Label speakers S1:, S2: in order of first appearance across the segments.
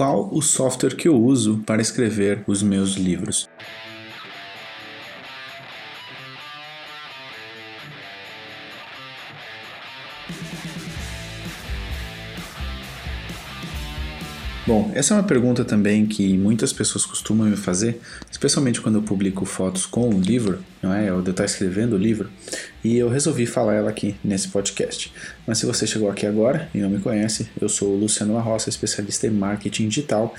S1: qual o software que eu uso para escrever os meus livros. Bom, essa é uma pergunta também que muitas pessoas costumam me fazer, especialmente quando eu publico fotos com o livro, não é? Eu estou escrevendo o livro, e eu resolvi falar ela aqui nesse podcast. Mas se você chegou aqui agora e não me conhece, eu sou o Luciano Arroça, especialista em marketing digital.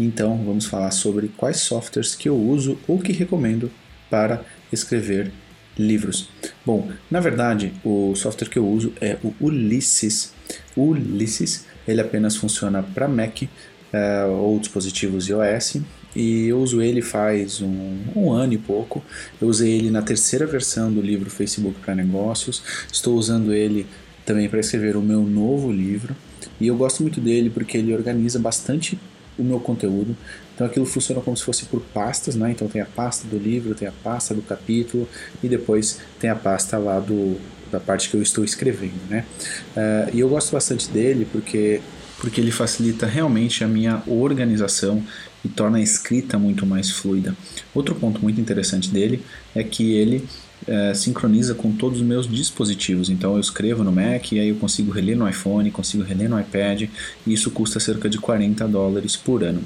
S1: Então vamos falar sobre quais softwares que eu uso ou que recomendo para escrever livros. Bom, na verdade, o software que eu uso é o Ulysses. Ulysses, ele apenas funciona para Mac, uh, ou dispositivos iOS e eu uso ele faz um, um, ano e pouco. Eu usei ele na terceira versão do livro Facebook para Negócios. Estou usando ele também para escrever o meu novo livro e eu gosto muito dele porque ele organiza bastante o meu conteúdo. Então aquilo funciona como se fosse por pastas, né? Então tem a pasta do livro, tem a pasta do capítulo e depois tem a pasta lá do, da parte que eu estou escrevendo, né? Uh, e eu gosto bastante dele porque porque ele facilita realmente a minha organização e torna a escrita muito mais fluida. Outro ponto muito interessante dele é que ele é, sincroniza com todos os meus dispositivos. Então eu escrevo no Mac e aí eu consigo reler no iPhone, consigo reler no iPad e isso custa cerca de 40 dólares por ano.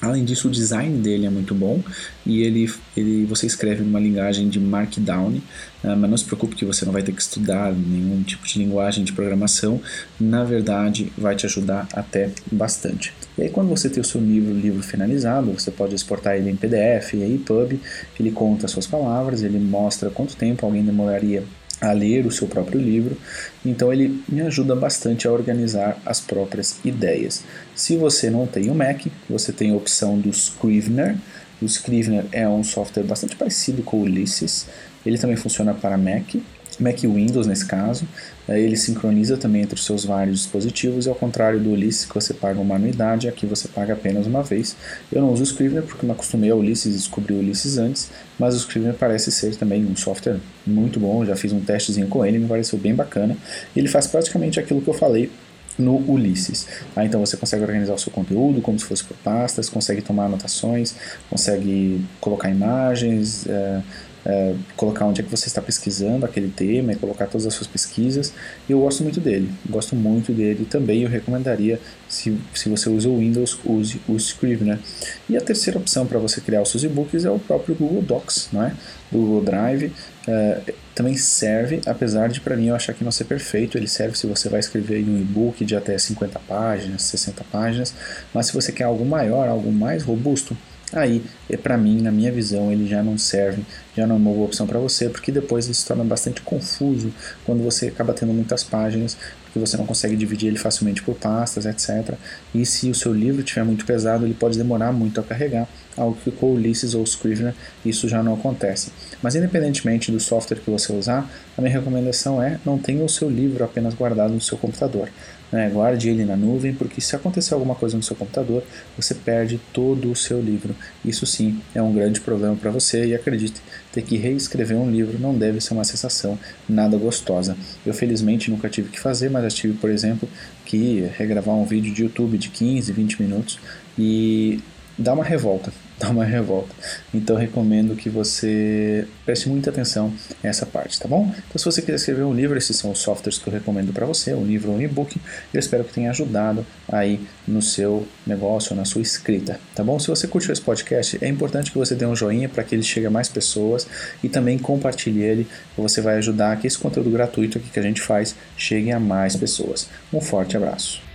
S1: Além disso, o design dele é muito bom e ele, ele você escreve numa linguagem de Markdown, uh, mas não se preocupe que você não vai ter que estudar nenhum tipo de linguagem de programação. Na verdade, vai te ajudar até bastante. E aí, quando você tem o seu livro, livro finalizado, você pode exportar ele em PDF e EPUB. Ele conta as suas palavras, ele mostra quanto tempo alguém demoraria a ler o seu próprio livro, então ele me ajuda bastante a organizar as próprias ideias. Se você não tem o Mac, você tem a opção do Scrivener. O Scrivener é um software bastante parecido com o Ulysses, ele também funciona para Mac Mac Windows nesse caso, ele sincroniza também entre os seus vários dispositivos e ao contrário do Ulysses que você paga uma anuidade, aqui você paga apenas uma vez. Eu não uso o Scrivener porque me acostumei ao Ulysses e descobri o Ulysses antes, mas o Scrivener parece ser também um software muito bom, já fiz um testezinho com ele, me pareceu bem bacana. Ele faz praticamente aquilo que eu falei no Ulysses. Ah, então você consegue organizar o seu conteúdo como se fosse por pastas, consegue tomar anotações, consegue colocar imagens, é, é, colocar onde é que você está pesquisando aquele tema e colocar todas as suas pesquisas. Eu gosto muito dele, gosto muito dele também. Eu recomendaria, se, se você usa o Windows, use o Scrivener. E a terceira opção para você criar os seus e-books é o próprio Google Docs, não é? Google Drive. É, também serve, apesar de para mim eu achar que não ser perfeito, ele serve se você vai escrever um e-book de até 50 páginas, 60 páginas, mas se você quer algo maior, algo mais robusto, aí é para mim, na minha visão, ele já não serve, já não é uma boa opção para você, porque depois ele se torna bastante confuso quando você acaba tendo muitas páginas, porque você não consegue dividir ele facilmente por pastas, etc. E se o seu livro estiver muito pesado, ele pode demorar muito a carregar, algo que com Ulysses ou Scrivener isso já não acontece. Mas independentemente do software que você usar, a minha recomendação é não tenha o seu livro apenas guardado no seu computador. Né? Guarde ele na nuvem, porque se acontecer alguma coisa no seu computador, você perde todo o seu livro. Isso sim é um grande problema para você e acredite, ter que reescrever um livro não deve ser uma sensação nada gostosa. Eu felizmente nunca tive que fazer, mas já tive, por exemplo, que regravar um vídeo de YouTube de 15, 20 minutos e dá uma revolta, dá uma revolta. Então recomendo que você preste muita atenção nessa parte, tá bom? Então se você quiser escrever um livro, esses são os softwares que eu recomendo para você, um livro ou um e-book. Eu espero que tenha ajudado aí no seu negócio, na sua escrita, tá bom? Se você curtiu esse podcast, é importante que você dê um joinha para que ele chegue a mais pessoas e também compartilhe ele, você vai ajudar que esse conteúdo gratuito aqui que a gente faz chegue a mais pessoas. Um forte abraço.